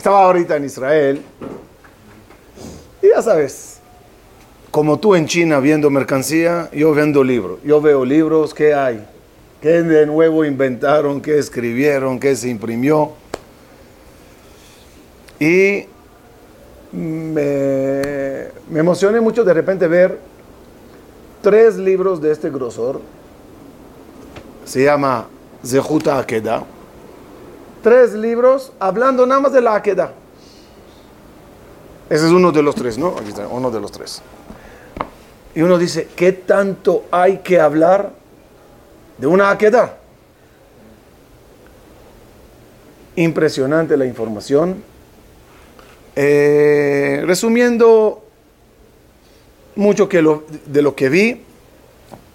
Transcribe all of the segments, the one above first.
Estaba ahorita en Israel. Y ya sabes, como tú en China viendo mercancía, yo vendo libros. Yo veo libros, ¿qué hay? ¿Qué de nuevo inventaron? ¿Qué escribieron? ¿Qué se imprimió? Y me, emocioné mucho de repente ver tres libros de este grosor. Se llama Zehuta Akeda. Tres libros hablando nada más de la Akeda. Ese es uno de los tres, ¿no? Aquí está, uno de los tres. Y uno dice, ¿qué tanto hay que hablar de una Akeda? Impresionante la información. Eh, resumiendo mucho que de lo que vi,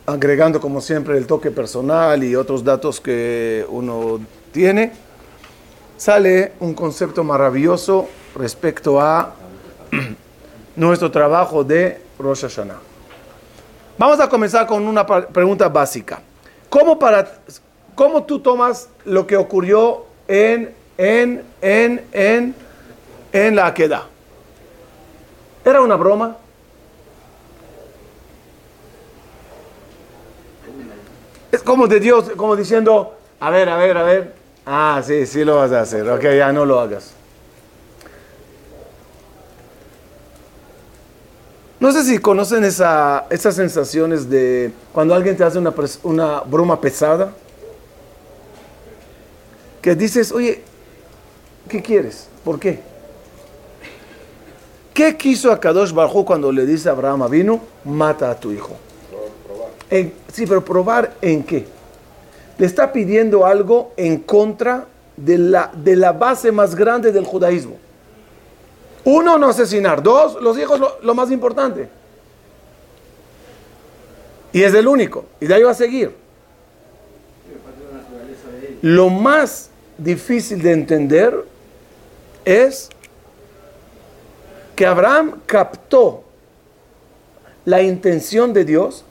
agregando como siempre el toque personal y otros datos que uno tiene, sale un concepto maravilloso respecto a nuestro trabajo de Rosh Hashanah. Vamos a comenzar con una pregunta básica. ¿Cómo, para, cómo tú tomas lo que ocurrió en, en, en, en, en la queda? ¿Era una broma? Es como de Dios, como diciendo, a ver, a ver, a ver. Ah, sí, sí lo vas a hacer. Ok, ya no lo hagas. No sé si conocen esa, esas sensaciones de cuando alguien te hace una, una broma pesada. Que dices, oye, ¿qué quieres? ¿Por qué? ¿Qué quiso a Kadosh cuando le dice a Abraham vino, mata a tu hijo? sí, pero probar en qué. Le está pidiendo algo en contra de la, de la base más grande del judaísmo. Uno, no asesinar. Dos, los hijos, lo, lo más importante. Y es el único. Y de ahí va a seguir. Lo más difícil de entender es que Abraham captó la intención de Dios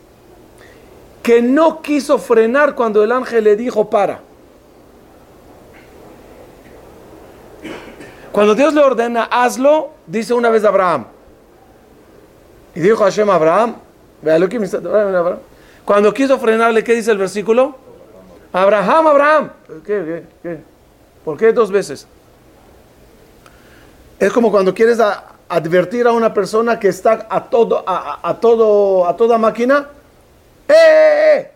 que no quiso frenar cuando el ángel le dijo para. Cuando Dios le ordena, hazlo, dice una vez Abraham. Y dijo Hashem a Abraham, cuando quiso frenarle, ¿qué dice el versículo? Abraham, Abraham. ¿Qué, qué, qué? ¿Por qué dos veces? Es como cuando quieres advertir a una persona que está a todo, a todo, a toda máquina ¡Eh, ¡Eh! ¡Eh!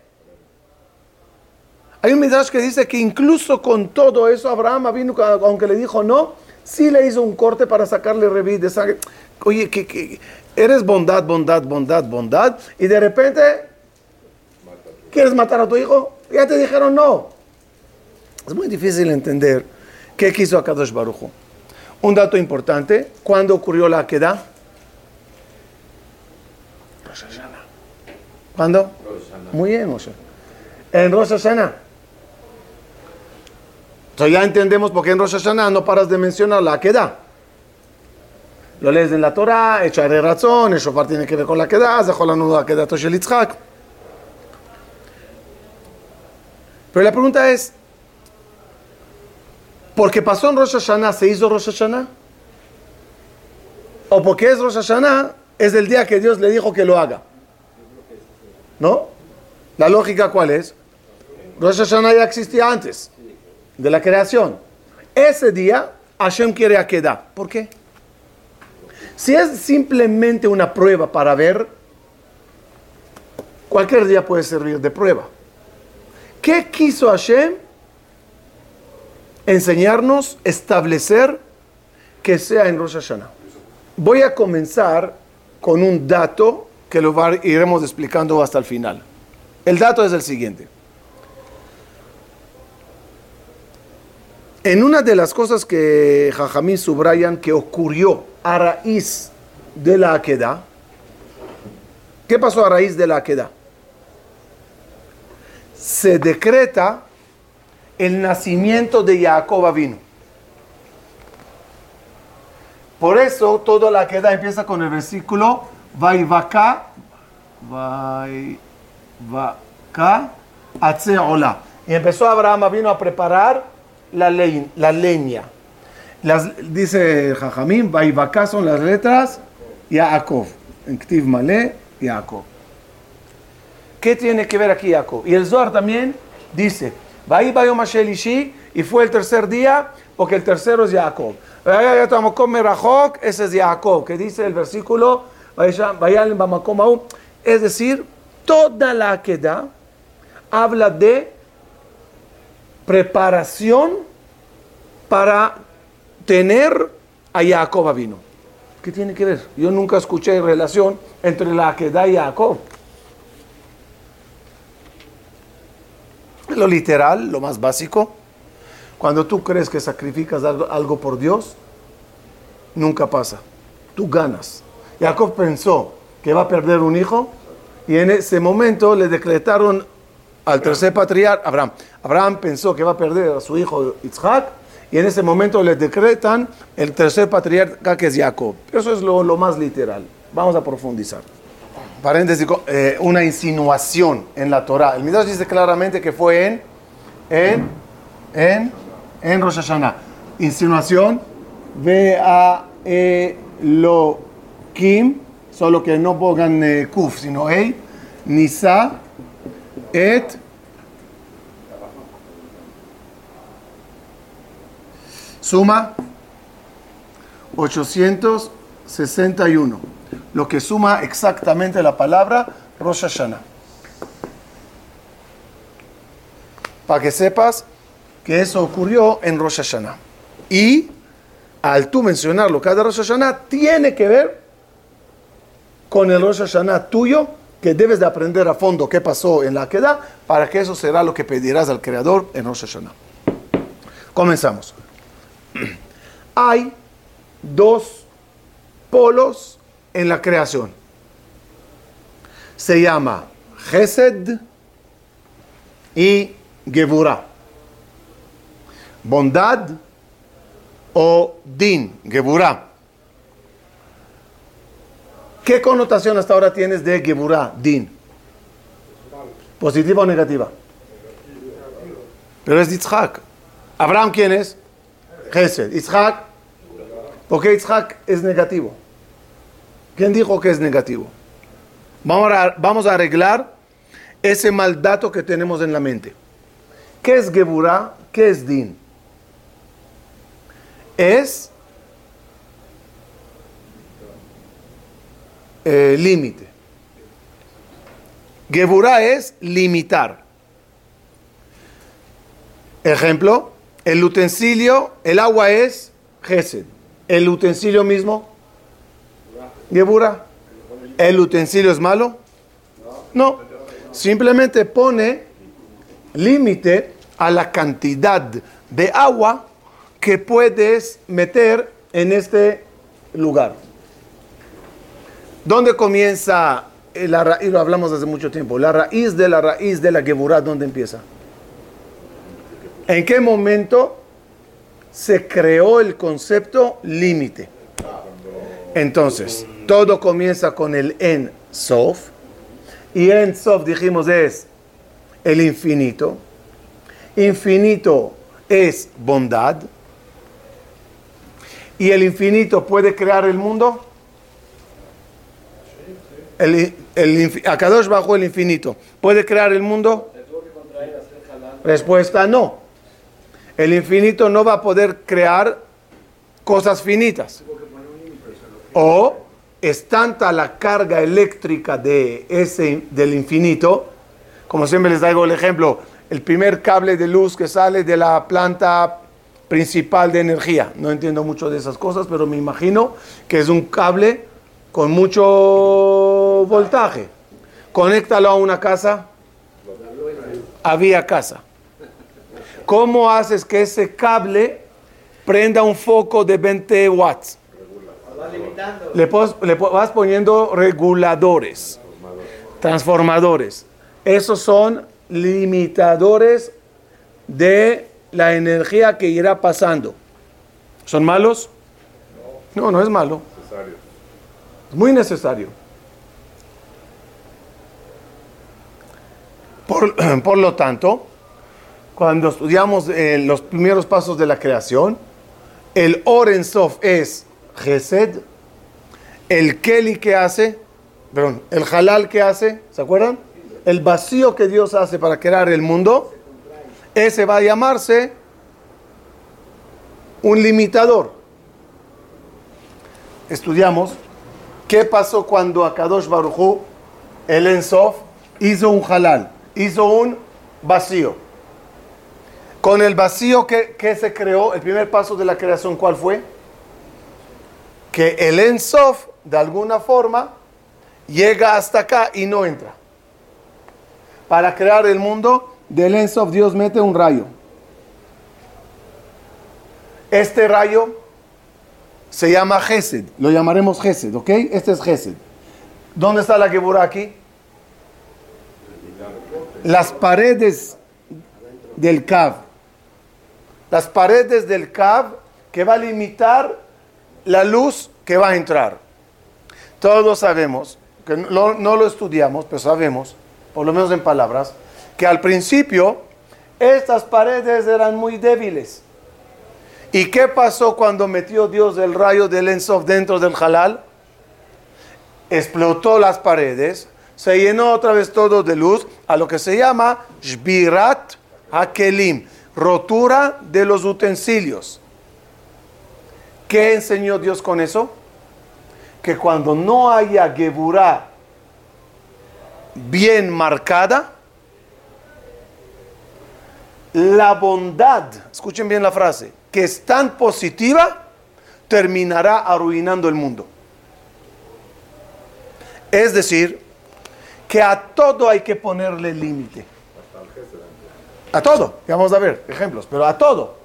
Hay un midrash que dice que incluso con todo eso Abraham vino, aunque le dijo no, sí le hizo un corte para sacarle revés de sangre. Oye, que, eres bondad, bondad, bondad, bondad, y de repente quieres matar a tu hijo, ya te dijeron no. Es muy difícil entender qué quiso Akadosh Barujo. Un dato importante, ¿cuándo ocurrió la queda? ¿Cuándo? Muy bien, Moshe. En Rosh Hashanah. Entonces ya entendemos por qué en Rosh Hashanah no paras de mencionar la queda. Lo lees en la Torah, echaré razón, el shofar tiene que ver con la queda, dejó la nuda queda Toshel Yitzhak. Pero la pregunta es, ¿por qué pasó en Rosh Hashanah se hizo Rosh Hashanah? ¿O porque es Rosh Hashanah es el día que Dios le dijo que lo haga? ¿No? ¿La lógica cuál es? Rosh Hashanah ya existía antes de la creación. Ese día Hashem quiere Akedah. ¿Por qué? Si es simplemente una prueba para ver, cualquier día puede servir de prueba. ¿Qué quiso Hashem? Enseñarnos, establecer que sea en Rosh Hashanah. Voy a comenzar con un dato que lo iremos explicando hasta el final. El dato es el siguiente. En una de las cosas que Jajamín subrayan que ocurrió a raíz de la Aqueda, ¿qué pasó a raíz de la Aqueda? Se decreta el nacimiento de Jacob vino. Por eso toda la Aqueda empieza con el versículo Vaivaka, Vaivaka, Atzeola. Y empezó Abraham, vino a preparar la, la leña. Las, dice Jajamín, Vaivaka son las letras Yaakov. En Ktiv Malé, Yaakov. ¿Qué tiene que ver aquí Jacob? Y el Zohar también dice, y fue el tercer día, porque el tercero es Jacob. Ese es Jacob, que dice el versículo, es decir, toda la queda habla de preparación para tener a Jacob vino. ¿Qué tiene que ver? Yo nunca escuché relación entre la queda y Jacob. Lo literal, lo más básico, cuando tú crees que sacrificas algo, por Dios, nunca pasa. Tú ganas. Jacob pensó que va a perder un hijo y en ese momento le decretaron al tercer patriarca, Abraham. Abraham pensó que va a perder a su hijo Isaac y en ese momento le decretan el tercer patriarca que es Jacob. Eso es lo, más literal. Vamos a profundizar paréntesis, eh, una insinuación en la Torah. El Midrash dice claramente que fue en, en, en, en Rosh Hashanah. Insinuación, ve a lo kim, solo que no pongan eh, kuf, sino ei, nisa, et, suma 861 lo que suma exactamente la palabra Rosh Hashanah. Para que sepas que eso ocurrió en Rosh Hashanah. Y al tú mencionarlo cada Rosh Hashanah, tiene que ver con el Rosh Hashanah tuyo, que debes de aprender a fondo qué pasó en la queda, para que eso será lo que pedirás al Creador en Rosh Hashanah. Comenzamos. Hay dos polos en la creación. Se llama Gesed y Gevurah. Bondad o Din, Gevurah. ¿Qué connotación hasta ahora tienes de Geburah, Din? ¿Positiva o negativa? Pero es Yitzhak. ¿Abraham quién es? Gesed. ¿Yitzhak? ¿Por qué Yitzhak es negativo? ¿Quién dijo que es negativo? Vamos a, vamos a arreglar ese mal dato que tenemos en la mente. ¿Qué es Geburah? ¿Qué es Din? Es eh, límite. Geburah es limitar. Ejemplo, el utensilio, el agua es Gesed. El utensilio mismo, Gebura. ¿El utensilio es malo? No. Simplemente pone límite a la cantidad de agua que puedes meter en este lugar. ¿Dónde comienza la raíz? Lo hablamos hace mucho tiempo. La raíz de la raíz de la Geburah, ¿dónde empieza? ¿En qué momento se creó el concepto límite? Entonces, todo comienza con el En Sof. Y En Sof dijimos es el infinito. Infinito es bondad. ¿Y el infinito puede crear el mundo? El, el, Akadosh bajo el infinito. ¿Puede crear el mundo? Respuesta no. El infinito no va a poder crear cosas finitas. O es tanta la carga eléctrica de ese, del infinito, como siempre les traigo el ejemplo, el primer cable de luz que sale de la planta principal de energía. No entiendo mucho de esas cosas, pero me imagino que es un cable con mucho voltaje. Conéctalo a una casa. Había casa. ¿Cómo haces que ese cable prenda un foco de 20 watts? Le, vas poniendo reguladores, transformadores. Esos son limitadores de la energía que irá pasando. ¿Son malos? No, no es malo. Es muy necesario. Por, lo tanto, cuando estudiamos eh, los primeros pasos de la creación, el Orensof es Gesed, el Keli que hace, perdón, el Halal que hace, ¿se acuerdan? El vacío que Dios hace para crear el mundo, ese va a llamarse un limitador. Estudiamos qué pasó cuando Akadosh Baruchu, el Ensof, hizo un halal, hizo un vacío. Con el vacío que, que, se creó, el primer paso de la creación, ¿cuál fue? Que el Ensof, de alguna forma, llega hasta acá y no entra. Para crear el mundo, del Ensof Dios mete un rayo. Este rayo se llama Gesed, lo llamaremos Gesed, ¿ok? Este es Gesed. ¿Dónde está la Geburah aquí? Las paredes del Kav. Las paredes del Kav que va a limitar la luz que va a entrar. Todos sabemos, que no lo estudiamos, pero sabemos, por lo menos en palabras, que al principio estas paredes eran muy débiles ¿Y qué pasó cuando metió Dios el rayo del Ensof dentro del halal? Explotó las paredes, se llenó otra vez todo de luz, a lo que se llama Shbirat Hakelim, rotura de los utensilios. ¿Qué enseñó Dios con eso? Que cuando no haya Geburah bien marcada, la bondad, escuchen bien la frase, que es tan positiva, terminará arruinando el mundo. Es decir, que a todo hay que ponerle límite. A todo, vamos a ver ejemplos, pero a todo.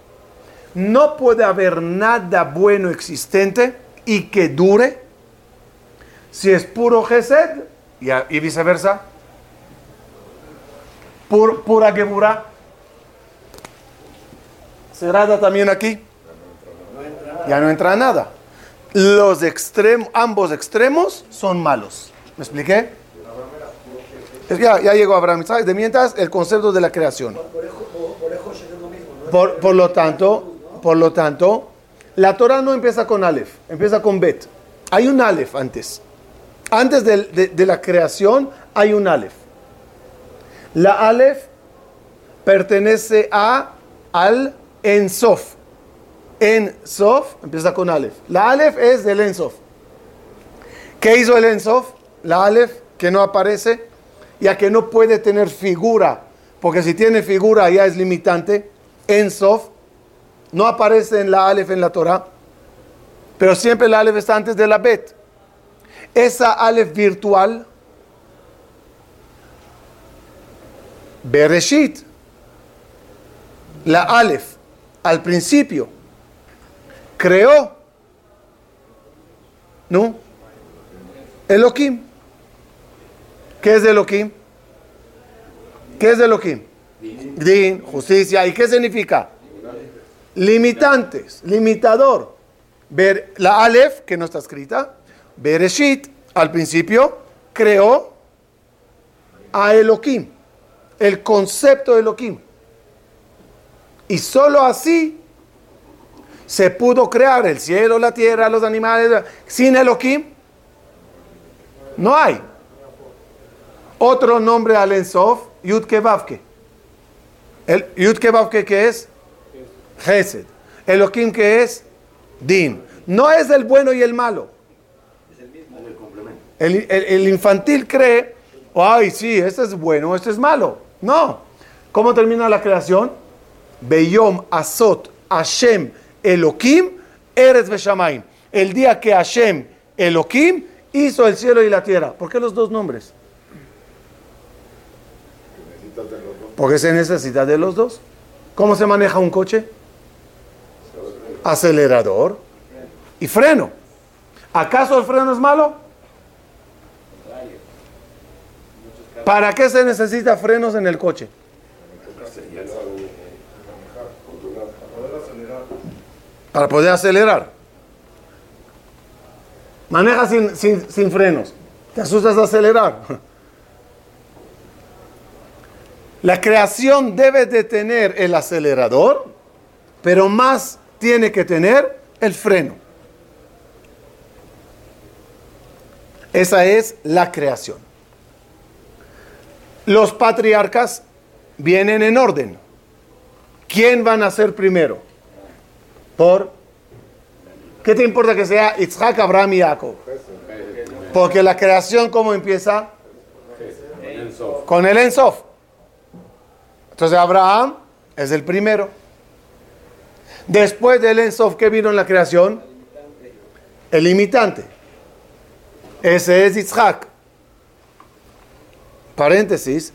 No puede haber nada bueno existente y que dure si es puro Gesed y, viceversa. Pur, pura Geburah cerrada también aquí. Ya no entra nada. Los extremos, ambos extremos son malos. ¿Me expliqué? Ya, ya llegó Abraham. De mientras, el concepto de la creación. Por, por, lo tanto, por lo tanto, la Torah no empieza con Aleph, empieza con Bet. Hay un Aleph antes. Antes de, de, de la creación hay un Aleph. La Aleph pertenece a al en Sof. En Sof empieza con Aleph. La Aleph es del Ensof. ¿Qué hizo el Ensof? La Aleph que no aparece, ya que no puede tener figura, porque si tiene figura ya es limitante. Ensof no aparece en la Aleph en la Torah, pero siempre la Aleph está antes de la Bet. Esa Aleph virtual, Bereshit, la Aleph al principio creó, ¿no? Elohim. ¿Qué es Elohim? ¿Qué es Elohim? Din, justicia. ¿Y qué significa? Limitantes, limitador. Ver, la Aleph, que no está escrita, Bereshit, al principio, creó a Elohim, el concepto de Elohim. Y solo así se pudo crear el cielo, la tierra, los animales. Sin Elohim, no hay. Otro nombre al Ensof, Yud. El Yud que es Gesed. Elohim que es Din. No es el bueno y el malo. El. El, el infantil cree, ay, sí, este es bueno, este es malo. No. ¿Cómo termina la creación? Beyom Asot Hashem Elohim Eres Beshamayim. El día que Hashem Elohim hizo el cielo y la tierra. ¿Por qué los dos nombres? Porque se necesita de los dos. ¿Cómo se maneja un coche? Acelerador y freno. ¿Acaso el freno es malo? ¿Para qué se necesita frenos en el coche? Para poder acelerar. Maneja sin, sin, frenos. Te asustas de acelerar. La creación debe de tener el acelerador, pero más tiene que tener el freno. Esa es la creación. Los patriarcas vienen en orden. ¿Quién van a ser primero? Por ¿Qué te importa que sea Isaac, Abraham y Jacob? Porque la creación, ¿cómo empieza? Con el Ensof. Entonces Abraham es el primero. Después del Ensof, ¿qué vino en la creación? El imitante. Ese es Isaac. Paréntesis.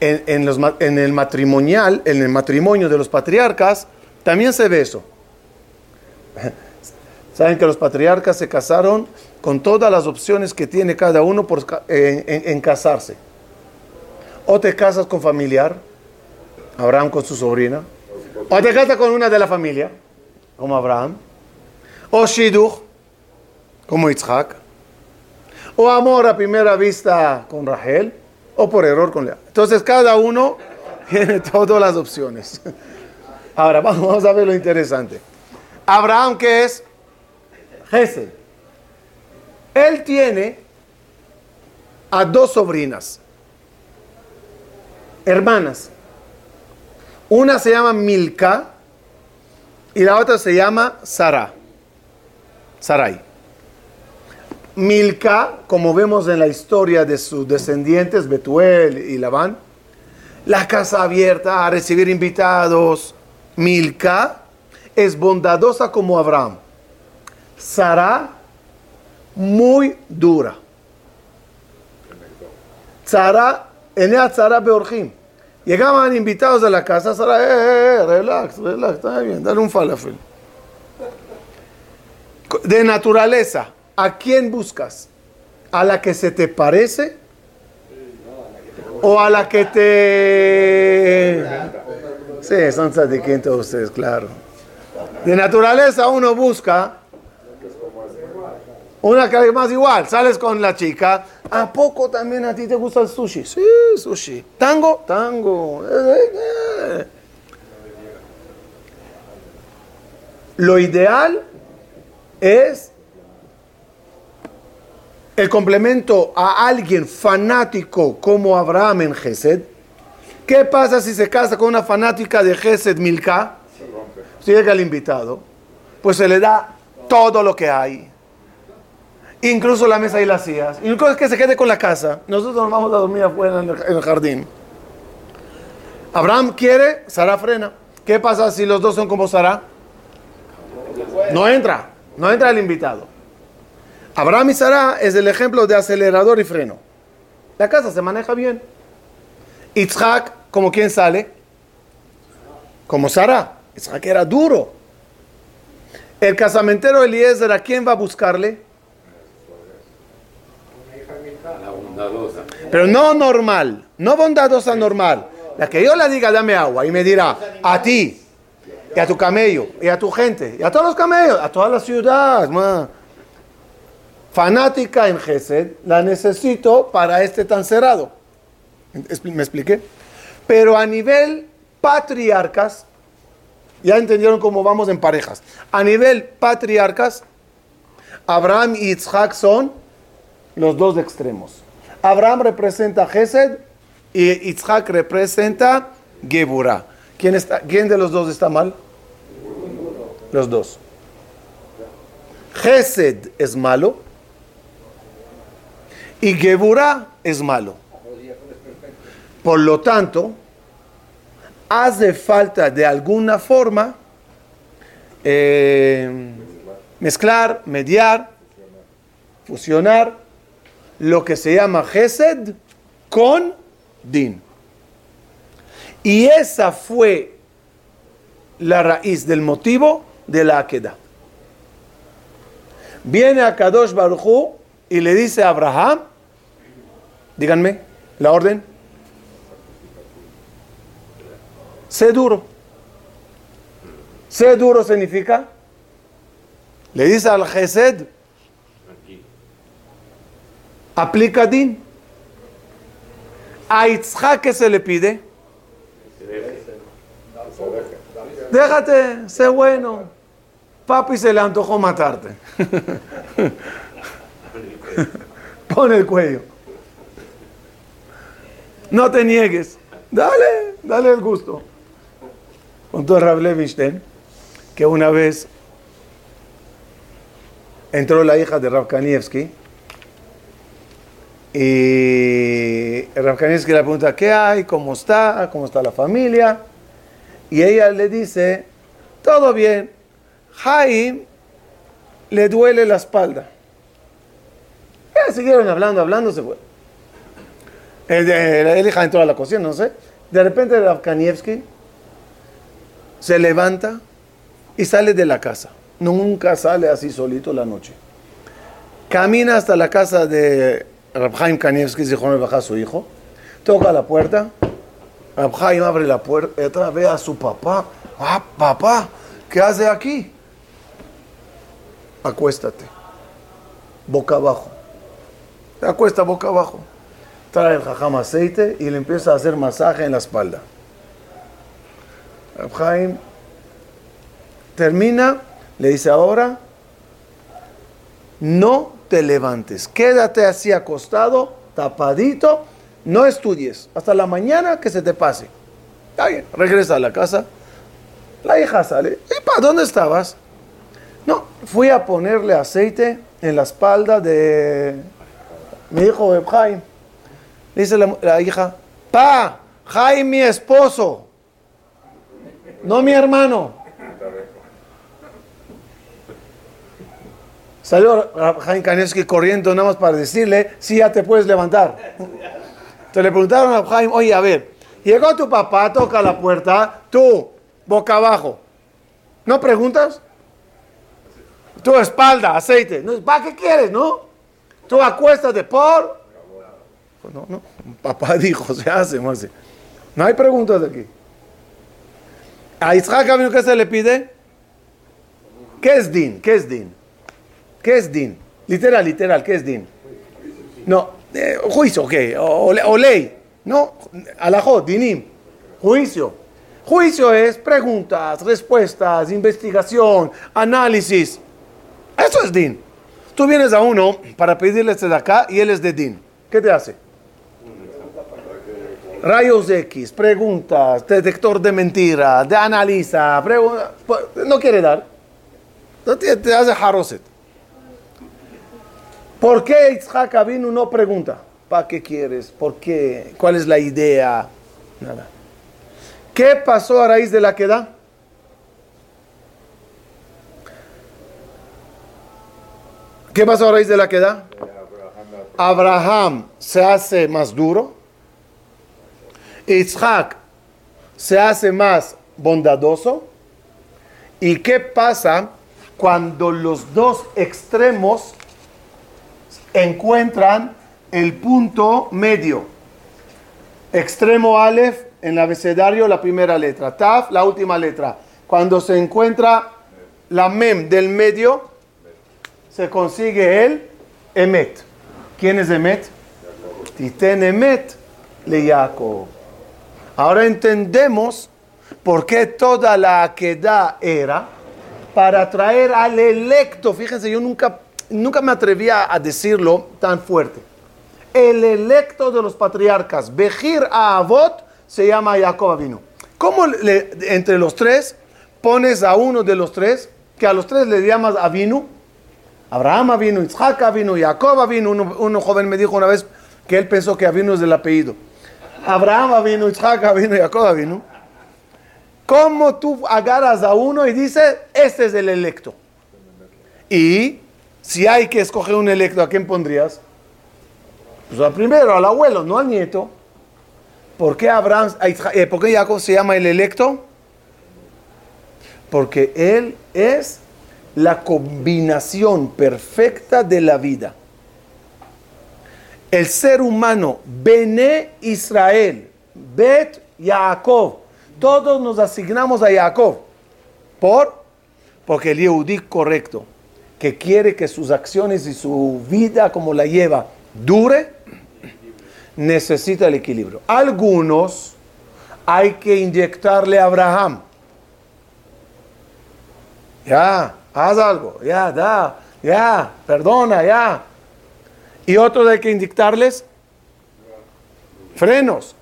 En, en el matrimonial, en el matrimonio de los patriarcas, también se ve eso. Saben que los patriarcas se casaron con todas las opciones que tiene cada uno por, en, casarse. O te casas con familiar, Abraham con su sobrina, o te casas con una de la familia, como Abraham, o Shiduch, como Isaac, o amor a primera vista con Rachel, o por error con Lea. Entonces cada uno tiene todas las opciones. Ahora vamos a ver lo interesante. Abraham, ¿qué es? Gesed. Él tiene a dos sobrinas, hermanas. Una se llama Milka y la otra se llama Sara. Sarai. Milka, como vemos en la historia de sus descendientes, Betuel y Labán, la casa abierta a recibir invitados. Milka es bondadosa como Abraham. Sara, muy dura. Sara, en Sara Beorjim. Llegaban invitados a la casa, Sara, eh, eh, eh, relax, relax, está bien, dale un falafel. De naturaleza, ¿a quién buscas? ¿A la que se te parece? ¿O a la que te... Sí, son todos ustedes, claro. De naturaleza uno busca una que más igual, sales con la chica, ¿a poco también a ti te gusta el sushi? Sí, sushi. ¿Tango? Tango. Lo ideal es el complemento a alguien fanático como Abraham en Gesed. ¿Qué pasa si se casa con una fanática de Gesed Milka? Si llega el invitado, pues se le da todo lo que hay Incluso la mesa y las sillas. Incluso que se quede con la casa. Nosotros nos vamos a dormir afuera en el, jardín. Abraham quiere, Sara frena. ¿Qué pasa si los dos son como Sara? No entra, no entra el invitado. Abraham y Sara es el ejemplo de acelerador y freno. La casa se maneja bien. Itzhak, como quien sale, como Sara. Itzhak era duro. El casamentero Eliezer, ¿a quién va a buscarle? Pero no normal, no bondadosa normal. La que yo le diga, dame agua, y me dirá, a ti, y a tu camello, y a tu gente, y a todos los camellos, a toda la ciudad. Fanática en Gesed, la necesito para este tan cerrado. ¿Me expliqué? Pero a nivel patriarcas, ya entendieron cómo vamos en parejas. A nivel patriarcas, Abraham y Isaac son los dos extremos. Abraham representa Gesed y Isaac representa Geburah. ¿Quién, está, ¿Quién de los dos está mal? Los dos. Gesed es malo y Geburah es malo. Por lo tanto, hace falta de alguna forma eh, mezclar, mediar, fusionar lo que se llama Gesed con Din. Y esa fue la raíz del motivo de la Akeda. Viene a Kadosh Baruchu y le dice a Abraham, díganme, la orden, sé duro. Sé duro significa, le dice al Gesed, aplica Din. A Itzhak, ¿qué se le pide? Déjate, sé bueno. Papi se le antojó matarte. Pon el cuello. No te niegues. Dale, dale el gusto. Contó Rav Levinstein que una vez entró la hija de Rav Kanievski y Rav le pregunta, ¿qué hay? ¿Cómo está? ¿Cómo está la familia? Y ella le dice, todo bien. Jaime le duele la espalda. Ya siguieron hablando, hablando, se fue. El, hija entró a la cocina, no sé. De repente Rav Kanievski se levanta y sale de la casa. Nunca sale así solito la noche. Camina hasta la casa de Rabhaim Kanievski, su hijo. Toca la puerta. Rabhaim abre la puerta, ve a su papá. Ah, papá, ¿qué hace aquí? Acuéstate. Boca abajo. Acuesta boca abajo. Trae el jajam aceite y le empieza a hacer masaje en la espalda. Rabhaim termina, le dice ahora, no te levantes, quédate así acostado, tapadito, no estudies, hasta la mañana que se te pase. regresa a la casa, la hija sale, ¿y para dónde estabas? No, fui a ponerle aceite en la espalda de mi hijo Jaime. Dice la, la hija, pa, Jaime mi esposo no mi hermano. Salió Jaime Kaneski corriendo nada más para decirle si ya te puedes levantar. Entonces le preguntaron a Jaime, oye, a ver, llegó tu papá, toca la puerta, tú, boca abajo. ¿No preguntas? Tu espalda, aceite. ¿Para qué quieres, no? Tú acuéstate por... No, no, papá dijo, se hace. No hay preguntas aquí. A Isaac Avinu, ¿qué se le pide? ¿Qué es din? ¿Qué es din? ¿Qué es din? Literal, literal, ¿qué es din? No, juicio, ¿qué? O, o, ley. No, alajot, dinim. Juicio. Juicio es preguntas, respuestas, investigación, análisis. Eso es din. Tú vienes a uno para pedirle este de acá y él es de din. ¿Qué te hace? Rayos X, preguntas, detector de mentira, de analiza, pues, no quiere dar. No te, hace haroset. ¿Por qué Itzhak Avinu no pregunta? ¿Para qué quieres? ¿Por qué? ¿Cuál es la idea? Nada. ¿Qué pasó a raíz de la queda? ¿Qué pasó a raíz de la queda? Abraham se hace más duro Isaac se hace más bondadoso. ¿Y qué pasa cuando los dos extremos encuentran el punto medio? Extremo Aleph en el abecedario la primera letra, Taf la última letra. Cuando se encuentra la Mem del medio, se consigue el Emet. ¿Quién es Emet? Titen Emet le. Ahora entendemos por qué toda la queda era para traer al electo. Fíjense, yo nunca, nunca me atrevía a decirlo tan fuerte. El electo de los patriarcas, Bejir a Avot, se llama Jacob Avinu. ¿Cómo entre los tres pones a uno de los tres, que a los tres le llamas Avinu? Abraham Avinu, Isaac Avinu, Jacob Avinu. Uno joven me dijo una vez que él pensó que Avinu es del apellido. Abraham vino, Isaac vino, Jacob vino. ¿Cómo tú agarras a uno y dices, este es el electo? Y si hay que escoger un electo, ¿a quién pondrías? Pues al primero, al abuelo, no al nieto. ¿Por qué, Abraham, eh, ¿Por qué Jacob se llama el electo? Porque él es la combinación perfecta de la vida el ser humano, Bene Israel, Bet Yaakov, todos nos asignamos a Jacob. ¿Por? Porque el Yehudí correcto, que quiere que sus acciones y su vida como la lleva dure, necesita el equilibrio. Algunos, hay que inyectarle a Abraham. Ya, haz algo, ya, da, ya, perdona, ya. Y otros hay que inyectarles frenos.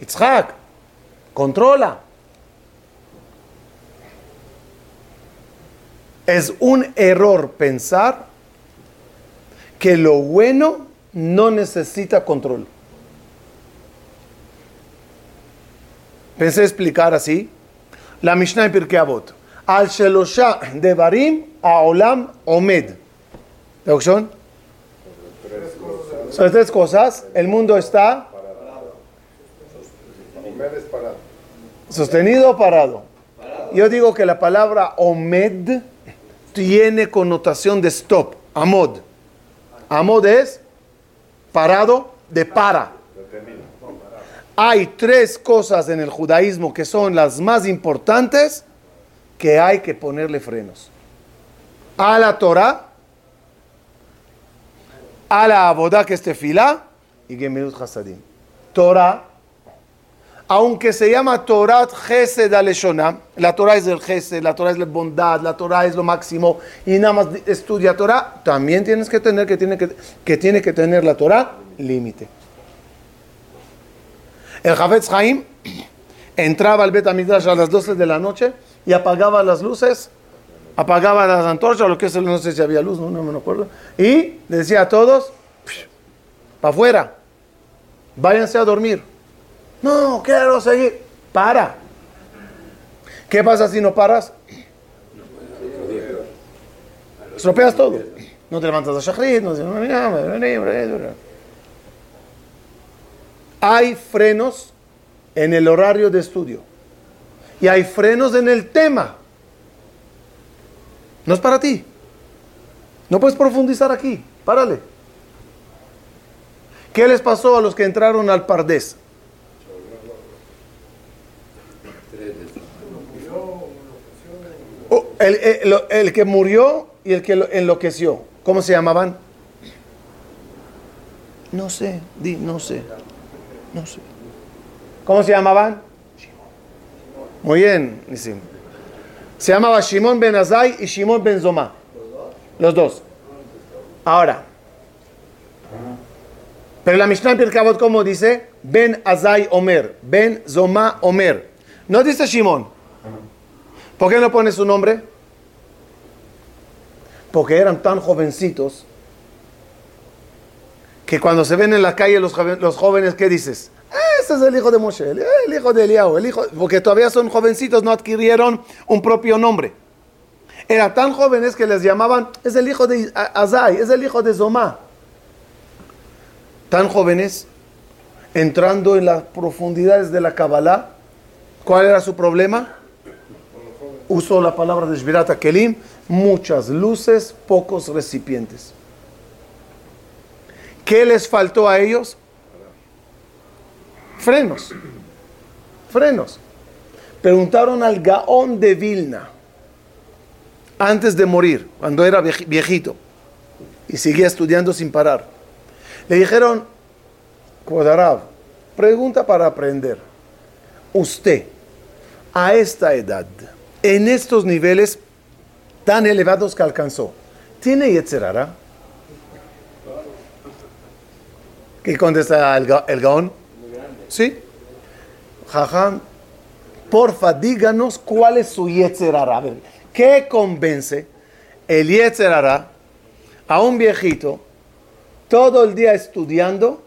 Itzhak, controla. Es un error pensar que lo bueno no necesita control. Pensé explicar así. La Mishnah en Pirkei Avot. Al Shelosha Devarim Olam Omed. ¿De son? Tres cosas. El mundo está sostenido o parado. Yo digo que la palabra Omed tiene connotación de stop, amod. Amod es parado de para. Hay tres cosas en el judaísmo que son las más importantes que hay que ponerle frenos. A la Torah, a la Abodá que es tefilá y Gemirut Hasadim. Torah, aunque se llama Torah Gesed Aleshona, la Torah es el Gesed, la Torah es la bondad, la Torah es lo máximo, y nada más estudia Torah, también tienes que tener que tiene que, que, tiene que tener la Torah límite. El Javetz Haim entraba al Bet a las 12 de la noche y apagaba las luces, apagaba las antorchas, lo que es, no sé si había luz, no, me acuerdo, y decía a todos, para afuera, váyanse a dormir. No, quiero seguir. Para. ¿Qué pasa si no paras? Estropeas todo. No te levantas a Shachrit, no Hay frenos en el horario de estudio. Y hay frenos en el tema. No es para ti. No puedes profundizar aquí. Párale. ¿Qué les pasó a los que entraron al Pardés? el, que murió y el que enloqueció, ¿cómo se llamaban? No sé, di, no sé, no sé. ¿Cómo se llamaban? Muy bien, Se llamaba Shimon ben Azai y Shimon ben Zoma. Los dos. Ahora. Pero la Mishnah en ¿cómo dice? Ben Azai Omer. Ben Zoma Omer. No dice Shimon. ¿Por qué no pone su nombre? Porque eran tan jovencitos que cuando se ven en la calle los, los jóvenes, ¿qué dices? Ese es el hijo de Moshe, el, hijo de Eliyahu, el hijo, porque todavía son jovencitos, no adquirieron un propio nombre. Eran tan jóvenes que les llamaban, es el hijo de Azai, es el hijo de Zomá. Tan jóvenes, entrando en las profundidades de la Kabbalah, ¿cuál era su problema? Usó la palabra de Shvirata Kelim, muchas luces, pocos recipientes. ¿Qué les faltó a ellos? Frenos. Frenos. Preguntaron al Gaón de Vilna, antes de morir, cuando era viejito, y seguía estudiando sin parar. Le dijeron, Kodarab, pregunta para aprender. Usted, a esta edad, en estos niveles tan elevados que alcanzó, ¿tiene Yetzerara? ¿Qué contesta el, el Gaón? ¿Sí? Jajam, porfa, díganos cuál es su Yetzerara. ¿Qué convence el Yetzerara a un viejito todo el día estudiando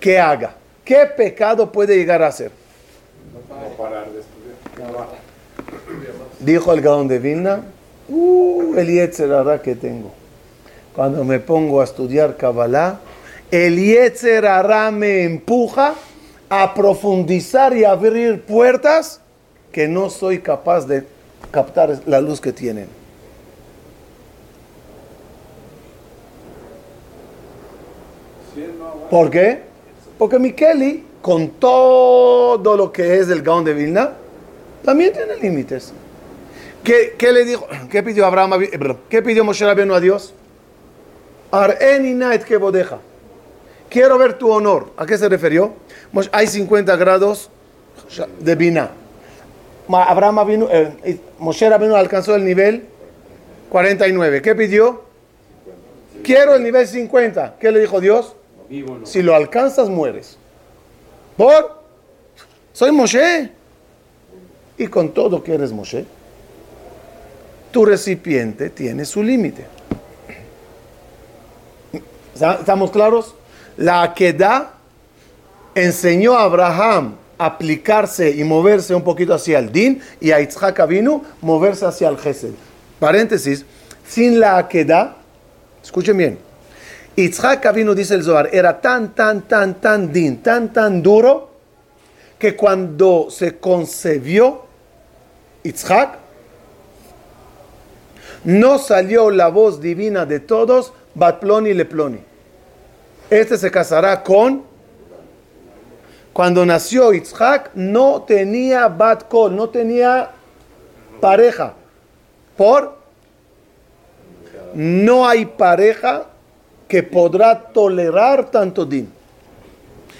que haga? ¿Qué pecado puede llegar a hacer? No parar de estudiar. Dijo el Gaón de Vilna, uh, el Yetzerara que tengo. Cuando me pongo a estudiar Kabbalah, el Yetzerara me empuja a profundizar y abrir puertas que no soy capaz de captar la luz que tienen. ¿Por qué? Porque Mikeli, con todo lo que es el Gaon de Vilna, también tiene límites. ¿Qué, le dijo? ¿Qué pidió Abraham? ¿Qué pidió Moshe Rabbeinu a Dios? Ar'eni que bodeja. Quiero ver tu honor. ¿A qué se refirió? Hay 50 grados de Bina. Abraham eh, Moshe alcanzó el nivel 49. ¿Qué pidió? Quiero el nivel 50. ¿Qué le dijo Dios? Si lo alcanzas, mueres. ¿Por? Soy Moshe. Y con todo que eres Moshe, tu recipiente tiene su límite. ¿Estamos claros? La queda enseñó a Abraham a aplicarse y moverse un poquito hacia el din y a Yitzhak vino moverse hacia el gesed. Paréntesis, sin la queda, escuchen bien, Yitzhak vino, dice el Zohar, era tan, tan, tan, tan din, tan, tan duro, que cuando se concebió Yitzhak, no salió la voz divina de todos, Batploni Leploni. Este se casará con. Cuando nació Yitzhak, no tenía Batkol, no tenía pareja. Por. No hay pareja que podrá tolerar tanto din.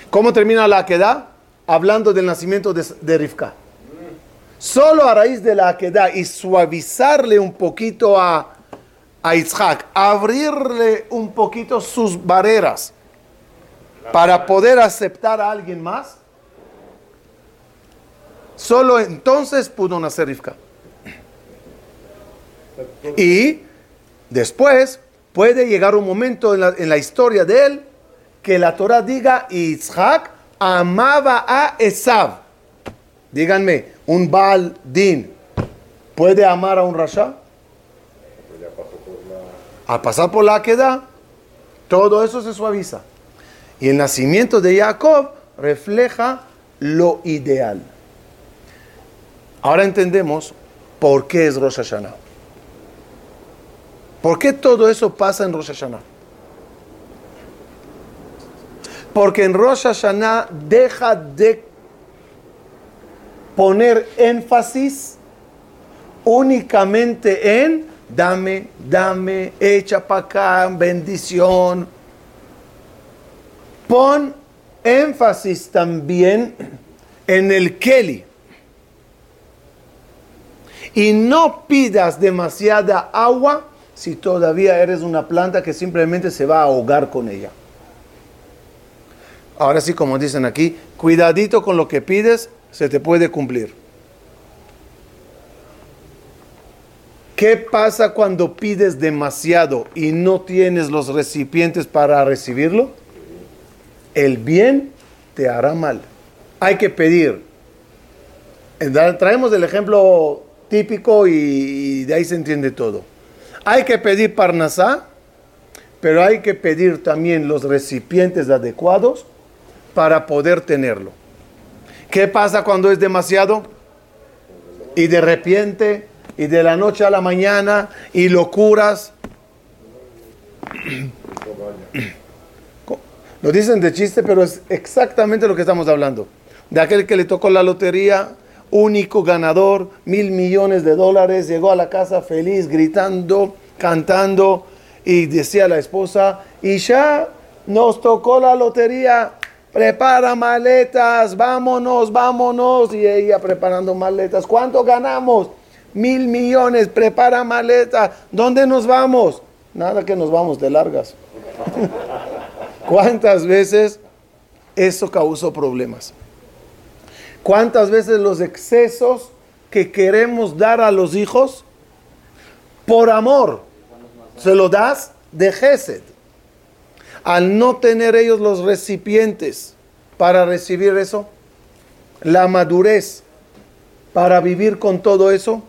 ¿Cómo termina la queda? Hablando del nacimiento de, de Rivka. Solo a raíz de la queda y suavizarle un poquito a, a Isaac, abrirle un poquito sus barreras para poder aceptar a alguien más, solo entonces pudo nacer Rivka. Y después puede llegar un momento en la, historia de él que la Torah diga Isaac amaba a Esav. Díganme, un Baal Din puede amar a un Rasha? Al pasar por la queda, todo eso se suaviza. Y el nacimiento de Jacob refleja lo ideal. Ahora entendemos por qué es Rosh Hashanah. ¿Por qué todo eso pasa en Rosh Hashanah? Porque en Rosh Hashanah deja de poner énfasis únicamente en dame, dame, echa para acá, bendición. Pon énfasis también en el Kelly. Y no pidas demasiada agua si todavía eres una planta que simplemente se va a ahogar con ella. Ahora sí, como dicen aquí, cuidadito con lo que pides, se te puede cumplir. ¿Qué pasa cuando pides demasiado y no tienes los recipientes para recibirlo? El bien te hará mal. Hay que pedir. Traemos el ejemplo típico y, de ahí se entiende todo. Hay que pedir parnasá, pero hay que pedir también los recipientes adecuados para poder tenerlo. ¿Qué pasa cuando es demasiado? Y de repente, y de la noche a la mañana, y locuras. Lo dicen de chiste, pero es exactamente lo que estamos hablando. De aquel que le tocó la lotería, único ganador, mil millones de dólares, llegó a la casa feliz, gritando, cantando, y decía la esposa, y ya nos tocó la lotería, prepara maletas, vámonos, vámonos. Y ella preparando maletas. ¿Cuánto ganamos? Mil millones, prepara maletas. ¿Dónde nos vamos? Nada que nos vamos de largas. ¿Cuántas veces eso causó problemas? ¿Cuántas veces los excesos que queremos dar a los hijos por amor se lo das de Gesed? al no tener ellos los recipientes para recibir eso, la madurez para vivir con todo eso,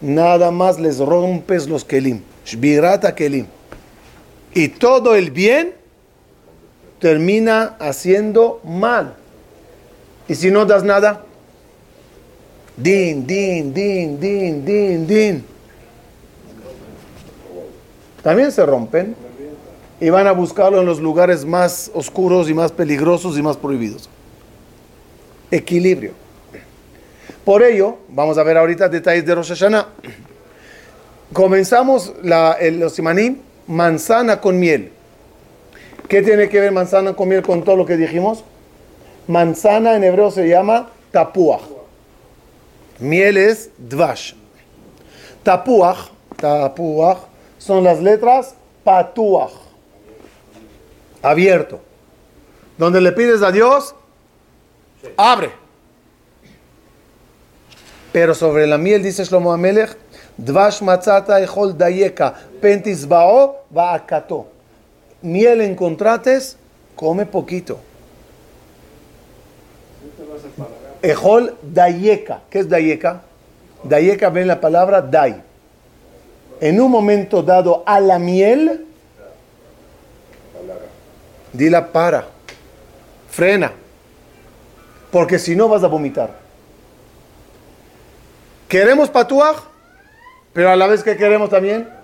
nada más les rompes los kelim, shbirata kelim. Y todo el bien termina haciendo mal. Y si no das nada, din, din, din, din, din, din. También se rompen y van a buscarlo en los lugares más oscuros y más peligrosos y más prohibidos. Equilibrio. Por ello, vamos a ver ahorita detalles de Rosh Hashanah. Comenzamos la, el, los manzana con miel. ¿Qué tiene que ver manzana con miel con todo lo que dijimos? Manzana en hebreo se llama tapuach. Miel es dvash. Tapuach, tapuach, son las letras patuach. Abierto. Donde le pides a Dios, abre. Pero sobre la miel dice Shlomo Amelech, dvash matzata echol dayeka, pentis bao va akato. Miel encontrates, come poquito. Ejol dayeka. ¿Qué es dayeka? Dayeka ven la palabra day. En un momento dado a la miel, dila para, frena, porque si no vas a vomitar. Queremos patuaj, pero a la vez que queremos también.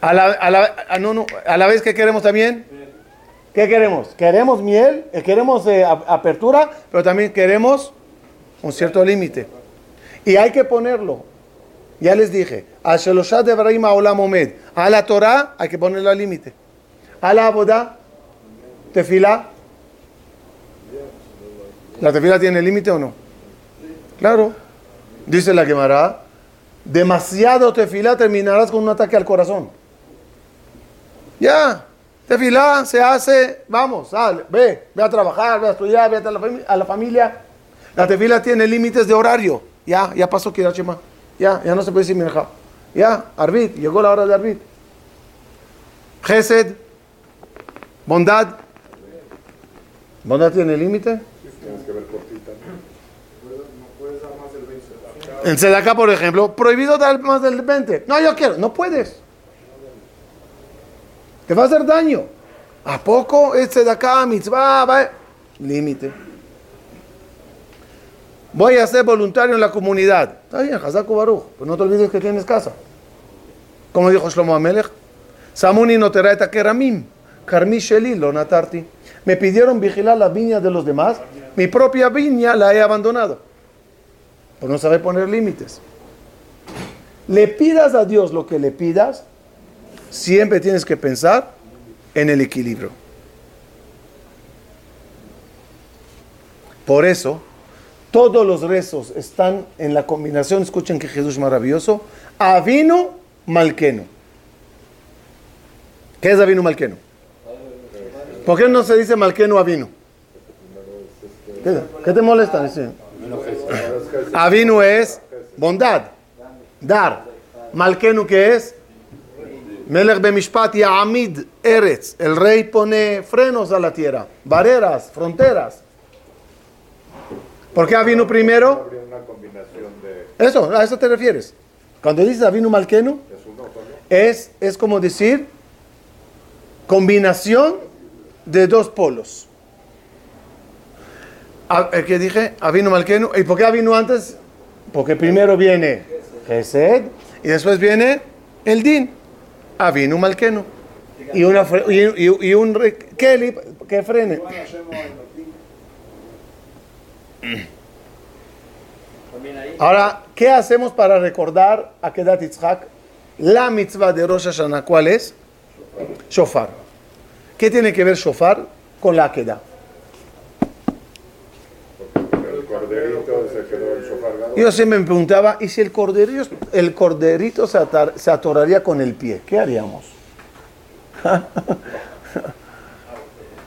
A la, a la, a, no, no, a la vez que queremos también. ¿Qué queremos? Queremos miel, eh, queremos eh, apertura, pero también queremos un cierto límite. Y hay que ponerlo. Ya les dije, a Sheloshat de Ibrahim Omed, a la Torah hay que ponerlo al límite. A la boda, tefila. ¿La tefila tiene límite o no? Claro. Dice la quemará, demasiado tefila terminarás con un ataque al corazón. Ya, tefila se hace, vamos, ve, ve a trabajar, ve a estudiar, ve a la, a la familia. La tefila tiene límites de horario. Ya, ya pasó Kirachema. Ya, ya no se puede decir Minja. Ya, Arbit, llegó la hora de Arbit. Gesed, bondad. ¿Bondad tiene límite? En Sedaká, por ejemplo, prohibido dar más del 20. No, yo quiero. No puedes. Te va a hacer daño. ¿A poco es Sedaká, mitzvah? Va? Límite. Voy a ser voluntario en la comunidad. Está bien, Hazaku Baruch. Pues no te olvides que tienes casa. Como dijo Shlomo Amelech. Samuni no te raeta keramim. Karmi sheli lo natarti. Me pidieron vigilar las viñas de los demás. Mi propia viña la he abandonado. Pues no sabe poner límites. Le pidas a Dios lo que le pidas, siempre tienes que pensar en el equilibrio. Por eso, todos los rezos están en la combinación, escuchen que Jesús es maravilloso, Avino Malqueno. ¿Qué es Avino Malqueno? ¿Por qué no se dice Malqueno Avino? ¿Qué, qué te molesta? Avinu es bondad, dar. Malkenu que es Melech Bemishpat Ya'amid Eretz. El rey pone frenos a la tierra, barreras, fronteras. ¿Por qué Avinu primero? Eso, a eso te refieres. Cuando dices Avinu Malkenu, es, es como decir combinación de dos polos. ¿Qué dije? Avinu Malkenu. ¿Y por qué Avinu antes? Porque primero viene Gesed y después viene el Din. Avinu Malkenu. Y, una, y, y, un Kelly que frene. Ahora, ¿qué hacemos para recordar a Kedat Yitzhak? La mitzvah de Rosh Hashanah, ¿cuál es? Shofar. ¿Qué tiene que ver Shofar con la Kedah? Yo siempre me preguntaba, ¿y si el corderito, el corderito se, se atoraría con el pie? ¿Qué haríamos?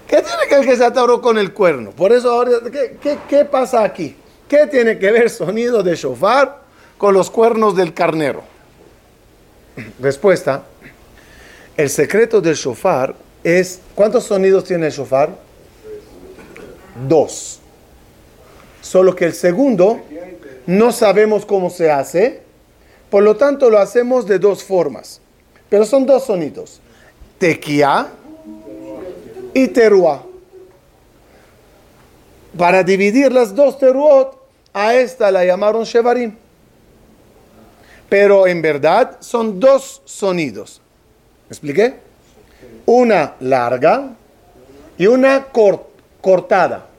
¿Qué tiene que ver que se atoró con el cuerno? Por eso ahora, ¿qué, qué, qué pasa aquí? ¿Qué tiene que ver sonido de shofar con los cuernos del carnero? Respuesta. El secreto del shofar es, ¿cuántos sonidos tiene el shofar? Dos. Solo que el segundo no sabemos cómo se hace, por lo tanto lo hacemos de dos formas. Pero son dos sonidos. Tequia y teruá. Para dividir las dos teruot, a esta la llamaron shevarim. Pero en verdad son dos sonidos. ¿Me expliqué? Una larga y una cortada.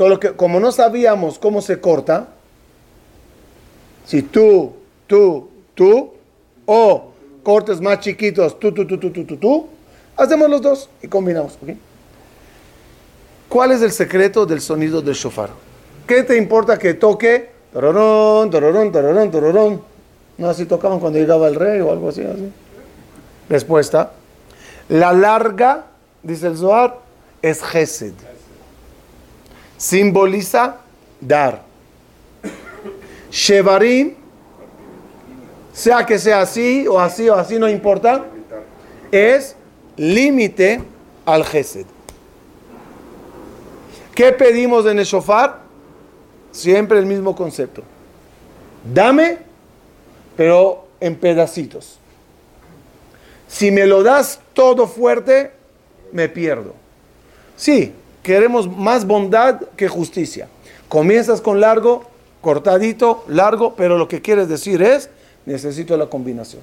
Solo que como no sabíamos cómo se corta, si tú, tú, tú, o cortes más chiquitos, tú, tú, tú, tú, tú, tú, tú, Hacemos los dos y combinamos. ¿Cuál es el secreto del sonido del shofar? ¿Qué te importa que toque? Tororón, tororón, tororón, tororón. No así tocaban cuando llegaba el rey o algo así. así. Respuesta. La larga, dice el Zohar, es Gesed. Simboliza dar. Shevarim, sea que sea así o así o así, no importa, es límite al Gesed. ¿Qué pedimos en el shofar? Siempre el mismo concepto. Dame, pero en pedacitos. Si me lo das todo fuerte, me pierdo. Sí, queremos más bondad que justicia. Comienzas con largo, cortadito, largo, pero lo que quieres decir es, necesito la combinación.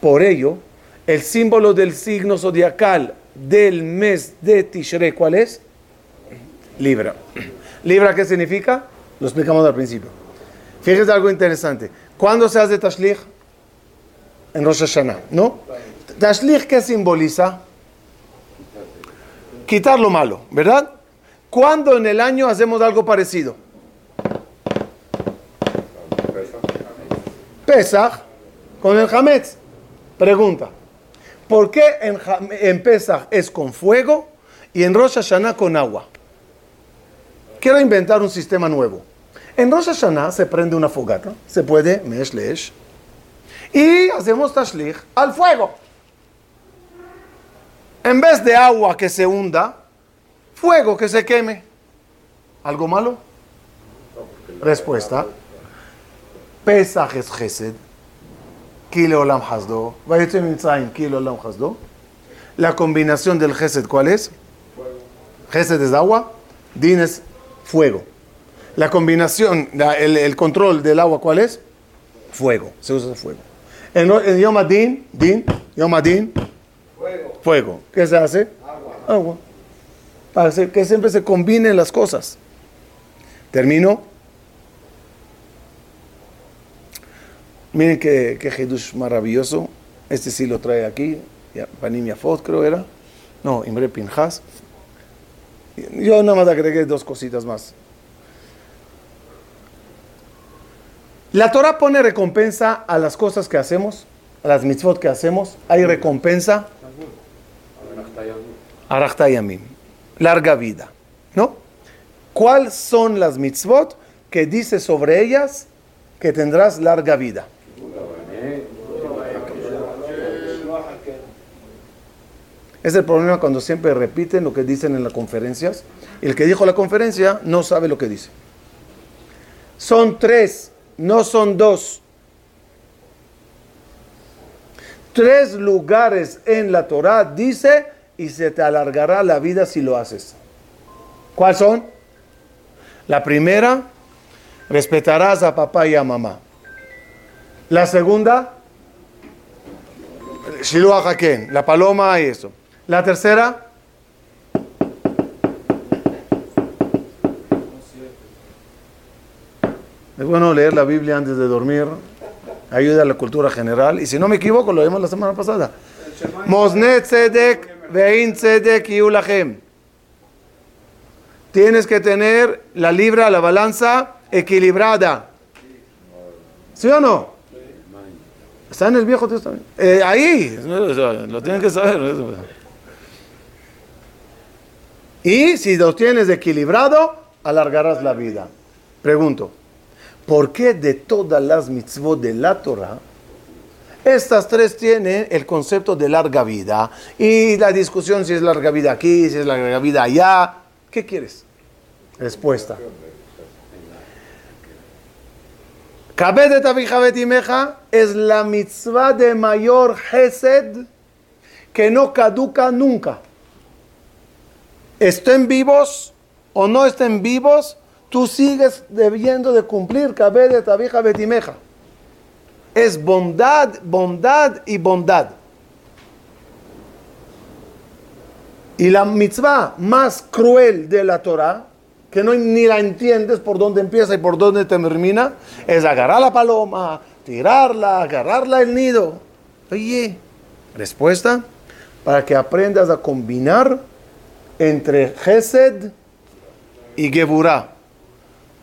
Por ello, el símbolo del signo zodiacal del mes de Tishrei, ¿cuál es? Libra. ¿Libra qué significa? Lo explicamos al principio. Fíjese algo interesante. ¿Cuándo se hace Tashlich? En Rosh Hashanah, ¿no? Tashlich, ¿qué simboliza? Quitar lo malo, ¿verdad? ¿Cuándo en el año hacemos algo parecido? Pesach con el Hametz. Pregunta. ¿Por qué en, Pesach es con fuego y en Rosh Hashanah con agua? Quiero inventar un sistema nuevo. En Rosh Hashanah se prende una fogata, se puede, mesh y hacemos tashlich al fuego. En vez de agua que se hunda, fuego que se queme. ¿Algo malo? Respuesta. Pesach es Chesed. Kilo olam hasdo. Kilo olam hasdo. La combinación del Chesed, ¿cuál es? Chesed es agua. Din es fuego. La combinación, el, control del agua, ¿cuál es? Fuego. Se usa fuego. En, en Yom Adin, Din, Yom Adin, fuego. ¿Qué se hace? Agua. Agua. Para que siempre se combinen las cosas. Termino. Miren qué, qué maravilloso. Este sí lo trae aquí. Panimia Fot, creo era. No, Imre Pinjas. Yo nada más agregué dos cositas más. La Torah pone recompensa a las cosas que hacemos, a las mitzvot que hacemos. Hay recompensa. Arachtayamim. Larga vida. ¿No? ¿Cuáles son las mitzvot que dice sobre ellas que tendrás larga vida? Es el problema cuando siempre repiten lo que dicen en las conferencias. El que dijo la conferencia no sabe lo que dice. Son tres, no son dos. Tres lugares en la Torah dice y se te alargará la vida si lo haces. ¿Cuáles son? La primera, respetarás a papá y a mamá. La segunda, Shiloh Haken, la paloma y eso. La tercera. Es bueno leer la Biblia antes de dormir. Ayuda a la cultura general. Y si no me equivoco, lo vimos la semana pasada. Mosnet Tzedek Vein. Tienes que tener la libra, la balanza equilibrada. ¿Sí o no? Está en el Viejo Testamento. Eh, ahí, lo tienen que saber. Y si lo tienes equilibrado, alargarás la vida. Pregunto, ¿por qué de todas las mitzvot de la Torah, estas tres tienen el concepto de larga vida? Y la discusión si es larga vida aquí, si es larga vida allá. ¿Qué quieres? Respuesta. Meja es la mitzvah de mayor Hesed que no caduca nunca estén vivos o no estén vivos, tú sigues debiendo de cumplir de Tabija Betimeja. Es bondad, bondad y bondad. Y la mitzvah más cruel de la Torah, que no ni la entiendes por dónde empieza y por dónde termina, es agarrar la paloma, tirarla, agarrarla el nido. Oye, respuesta, para que aprendas a combinar entre Gesed y Geburah.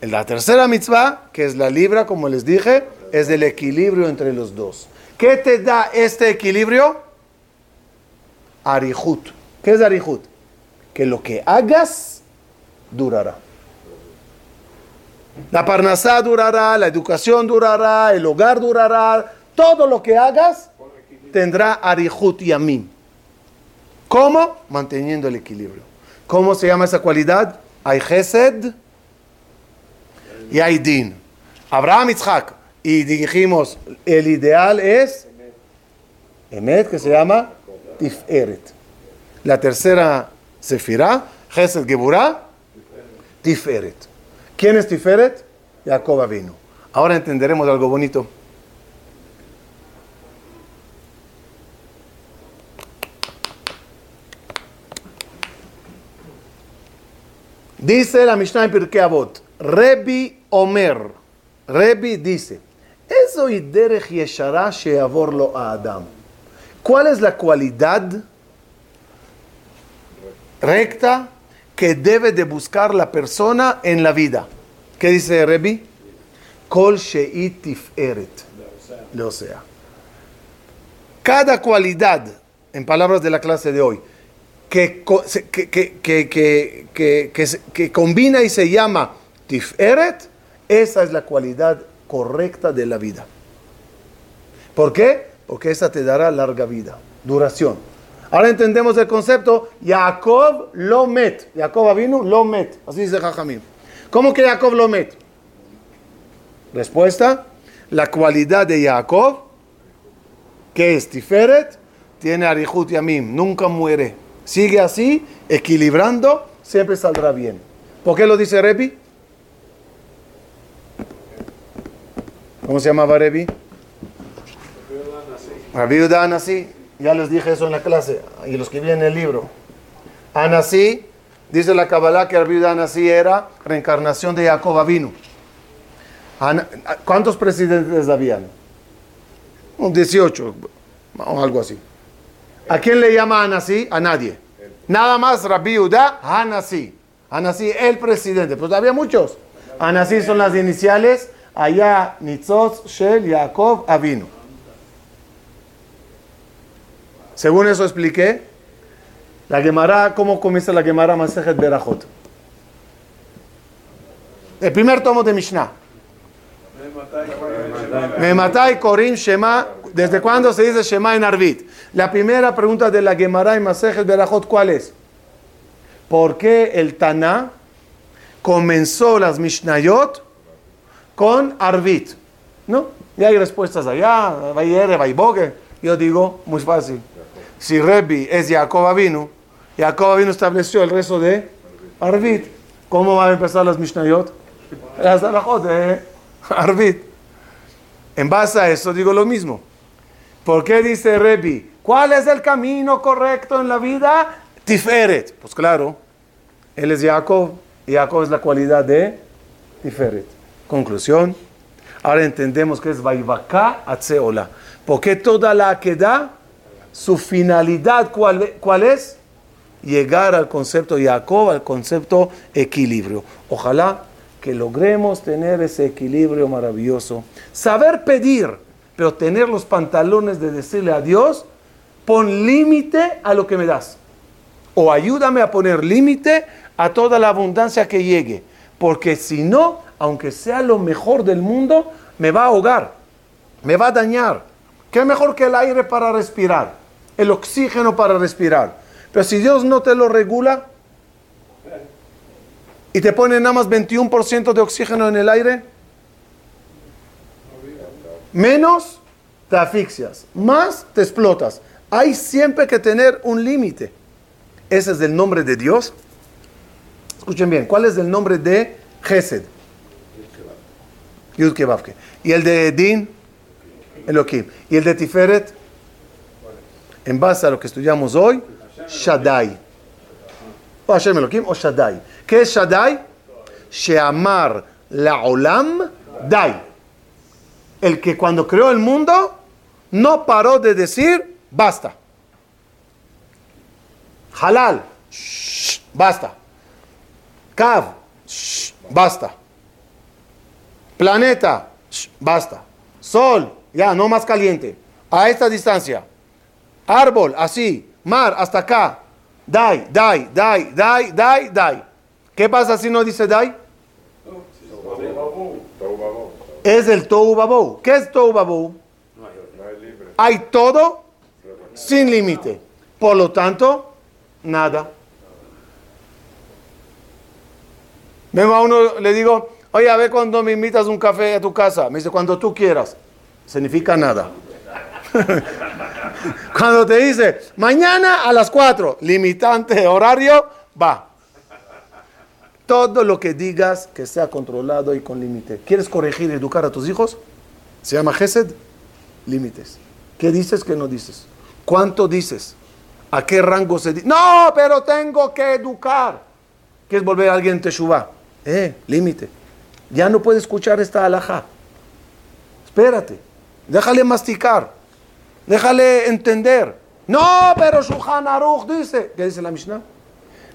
La tercera mitzvah, que es la libra, como les dije, es el equilibrio entre los dos. ¿Qué te da este equilibrio? Arihut. ¿Qué es Arihut? Que lo que hagas durará. La parnasá durará, la educación durará, el hogar durará, todo lo que hagas tendrá arihut y amim. ¿Cómo? Manteniendo el equilibrio. ¿Cómo se llama esa cualidad? Hay Gesed y hay. Abraham Isaac. Y dijimos, el ideal es Emet, que se llama Tiferet. La tercera Sefirah, Gesed Geburah, Tiferet. ¿Quién es Tiferet? Jacob vino. Ahora entenderemos algo bonito. Dice la Mishnah en Pirkei Avot, Rebi Omer, Rebi dice, Eso yeshara sheavor a Adam. ¿Cuál es la cualidad recta que debe de buscar la persona en la vida? ¿Qué dice Rebi? Kol sheitif eret. Lo sea. Cada cualidad, en palabras de la clase de hoy, que, que, combina y se llama Tiferet, esa es la cualidad correcta de la vida. ¿Por qué? Porque esa te dará larga vida, duración. Ahora entendemos el concepto, Jacob lo met. Jacob vino, lo met. Así dice Jajamín. ¿Cómo que Jacob lo met? Respuesta, la cualidad de Jacob, que es Tiferet, tiene Arihut Yamim, nunca muere. Sigue así, equilibrando, siempre saldrá bien. ¿Por qué lo dice Rebi? ¿Cómo se llamaba Rebi? Rabbi Anasí. Ya les dije eso en la clase y los que vienen en el libro. Anasí, dice la Kabbalah que Rabbi Anasí era reencarnación de Jacob Avinu. ¿Cuántos presidentes habían? Un 18 o algo así. ¿A quién le llama Anasí? A nadie. Nada más Rabbi Uda, Anasí. Anasí, el presidente. Pues había muchos. Anasí son las iniciales. Allá, Nitzot, Shel, Yaakov, Avinu. Según eso expliqué, la Gemara, ¿cómo comienza la Gemara Masejet Berachot? El primer tomo de Mishnah. Me matai Korim Shema. ¿Desde cuándo se dice Shema en Arvit? La primera pregunta de la Gemara y Masejet Berachot, ¿cuál es? ¿Por qué el Taná comenzó las Mishnayot con Arvit? ¿No? Y hay respuestas allá. Yo digo, muy fácil. Si Rebbi es Jacob Avinu, Jacob Avinu estableció el resto de Arvit. ¿Cómo van a empezar las Mishnayot? Las Arajot de Arvit. En base a eso digo lo mismo. ¿Por qué dice Rebbi? ¿Cuál es el camino correcto en la vida? Tiferet. Pues claro, él es Jacob y Jacob es la cualidad de Tiferet. Conclusión. Ahora entendemos que es Vaivaka Atseola. Porque toda la queda, su finalidad, ¿cuál, ¿cuál es? Llegar al concepto Jacob, al concepto equilibrio. Ojalá que logremos tener ese equilibrio maravilloso. Saber pedir, pero tener los pantalones de decirle a Dios, pon límite a lo que me das. O ayúdame a poner límite a toda la abundancia que llegue. Porque si no, aunque sea lo mejor del mundo, me va a ahogar, me va a dañar. ¿Qué mejor que el aire para respirar? El oxígeno para respirar. Pero si Dios no te lo regula, y te pone nada más 21% de oxígeno en el aire, menos te asfixias, más te explotas. Hay siempre que tener un límite. Ese es el nombre de Dios. Escuchen bien, ¿cuál es el nombre de Gesed? Yud ¿Y el de Din? Elohim. ¿Y el de Tiferet? En base a lo que estudiamos hoy, Shaddai. O Hashem Elohim o Shaddai. ¿Qué es Shaddai? Sheamar la olam dai. El que cuando creó el mundo no paró de decir basta. Halal, shh, basta. Kav, shh, basta. Planeta, basta. Sol, ya, no más caliente. A esta distancia. Árbol, así. Mar, hasta acá. Dai, dai, dai, dai, dai, dai. ¿Qué pasa si no dice dai? Es el Tohu. ¿Qué es Tohu? Hay todo sin límite. Por lo tanto, nada. Vengo a uno, le digo, oye, a ver cuando me invitas un café a tu casa. Me dice, cuando tú quieras. Significa nada. cuando te dice, mañana a las 4, limitante horario, va. Todo lo que digas que sea controlado y con límite. ¿Quieres corregir educar a tus hijos? Se llama Gesed, límites. ¿Qué dices que no dices? ¿Cuánto dices? ¿A qué rango se dice? No, pero tengo que educar. ¿Quieres volver a alguien Teshuvah? Eh, límite Ya no puede escuchar esta alhaja. Espérate. Déjale masticar. Déjale entender. No, pero Shulchan Aruch dice. ¿Qué dice la Mishnah?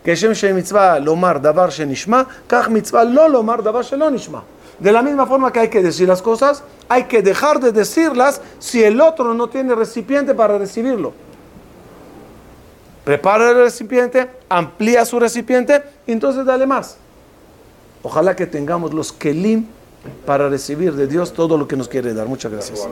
כשם שמצווה לומר דבר שנשמע, כך מצווה לא לומר דבר שלא נשמע. De la misma forma que hay que decir las cosas, hay que dejar de decirlas si el otro no tiene recipiente para recibirlo. Prepara el recipiente, amplía su recipiente y entonces dale más. Ojalá que tengamos los kelim para recibir de Dios todo lo que nos quiere dar. Muchas gracias.